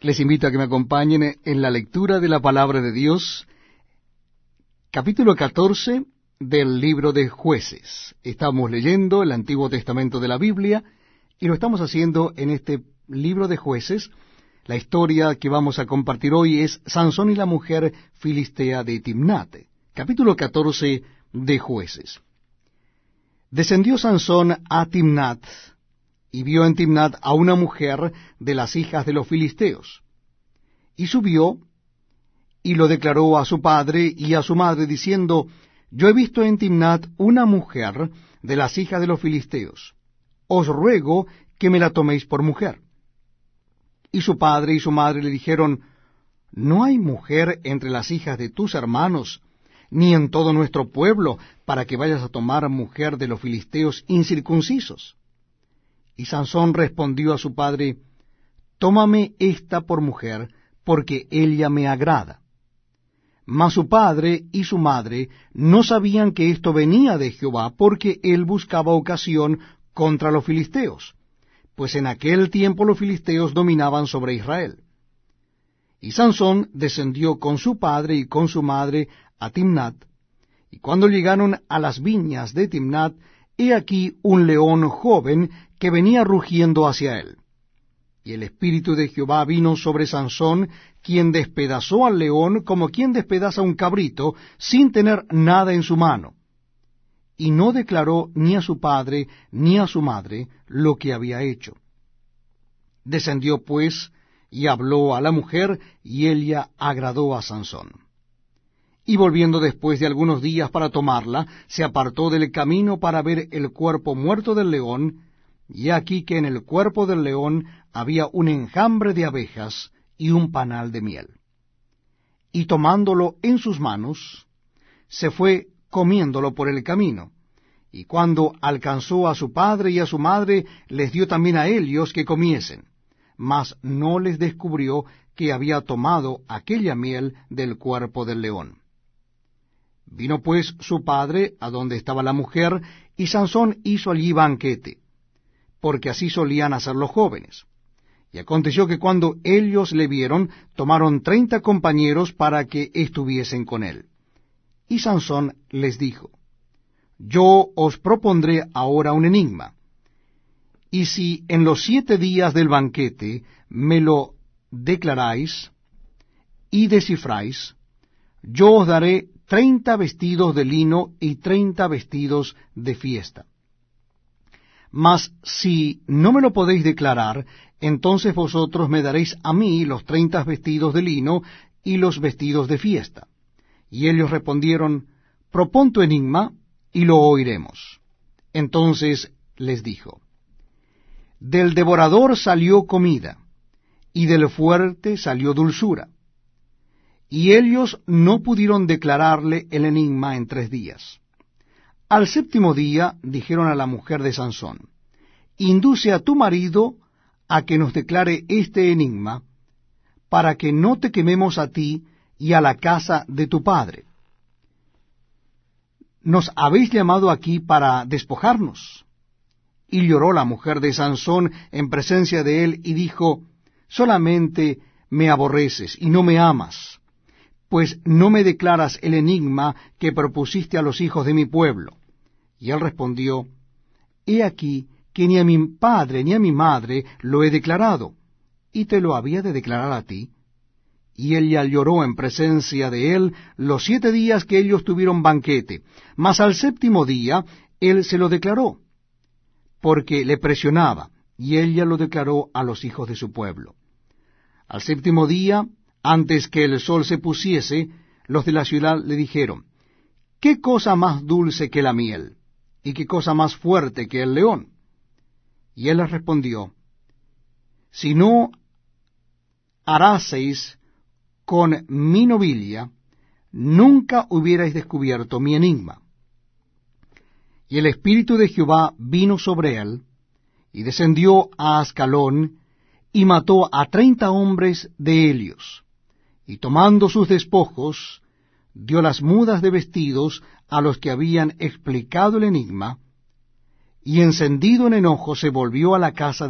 Les invito a que me acompañen en la lectura de la palabra de Dios, capítulo 14 del libro de jueces. Estamos leyendo el Antiguo Testamento de la Biblia y lo estamos haciendo en este libro de jueces. La historia que vamos a compartir hoy es Sansón y la mujer filistea de Timnate, capítulo 14 de jueces. Descendió Sansón a Timnat, y vio en Timnat a una mujer de las hijas de los filisteos. Y subió y lo declaró a su padre y a su madre, diciendo, Yo he visto en Timnat una mujer de las hijas de los filisteos. Os ruego que me la toméis por mujer. Y su padre y su madre le dijeron, No hay mujer entre las hijas de tus hermanos, ni en todo nuestro pueblo, para que vayas a tomar mujer de los filisteos incircuncisos. Y Sansón respondió a su padre, Tómame esta por mujer, porque ella me agrada. Mas su padre y su madre no sabían que esto venía de Jehová, porque él buscaba ocasión contra los filisteos, pues en aquel tiempo los filisteos dominaban sobre Israel. Y Sansón descendió con su padre y con su madre a Timnat, y cuando llegaron a las viñas de Timnat, he aquí un león joven que venía rugiendo hacia él. Y el espíritu de Jehová vino sobre Sansón, quien despedazó al león como quien despedaza un cabrito, sin tener nada en su mano. Y no declaró ni a su padre ni a su madre lo que había hecho. Descendió pues y habló a la mujer, y ella agradó a Sansón y volviendo después de algunos días para tomarla, se apartó del camino para ver el cuerpo muerto del león, y aquí que en el cuerpo del león había un enjambre de abejas y un panal de miel. Y tomándolo en sus manos, se fue comiéndolo por el camino, y cuando alcanzó a su padre y a su madre, les dio también a ellos que comiesen, mas no les descubrió que había tomado aquella miel del cuerpo del león. Vino pues su padre a donde estaba la mujer, y Sansón hizo allí banquete, porque así solían hacer los jóvenes. Y aconteció que cuando ellos le vieron, tomaron treinta compañeros para que estuviesen con él. Y Sansón les dijo, Yo os propondré ahora un enigma, y si en los siete días del banquete me lo declaráis y descifráis, yo os daré treinta vestidos de lino y treinta vestidos de fiesta. Mas si no me lo podéis declarar, entonces vosotros me daréis a mí los treinta vestidos de lino y los vestidos de fiesta. Y ellos respondieron, Propon tu enigma y lo oiremos. Entonces les dijo, Del devorador salió comida, y del fuerte salió dulzura y ellos no pudieron declararle el enigma en tres días. Al séptimo día dijeron a la mujer de Sansón, Induce a tu marido a que nos declare este enigma, para que no te quememos a ti y a la casa de tu padre. Nos habéis llamado aquí para despojarnos. Y lloró la mujer de Sansón en presencia de él y dijo, Solamente me aborreces y no me amas pues no me declaras el enigma que propusiste a los hijos de mi pueblo. Y él respondió, He aquí que ni a mi padre ni a mi madre lo he declarado, y te lo había de declarar a ti. Y ella lloró en presencia de él los siete días que ellos tuvieron banquete, mas al séptimo día él se lo declaró, porque le presionaba, y ella lo declaró a los hijos de su pueblo. Al séptimo día antes que el sol se pusiese, los de la ciudad le dijeron, ¿qué cosa más dulce que la miel? ¿Y qué cosa más fuerte que el león? Y él les respondió, Si no haráseis con mi novilla, nunca hubierais descubierto mi enigma. Y el Espíritu de Jehová vino sobre él, y descendió a Ascalón, y mató a treinta hombres de Helios y tomando sus despojos, dio las mudas de vestidos a los que habían explicado el enigma, y encendido en enojo se volvió a la casa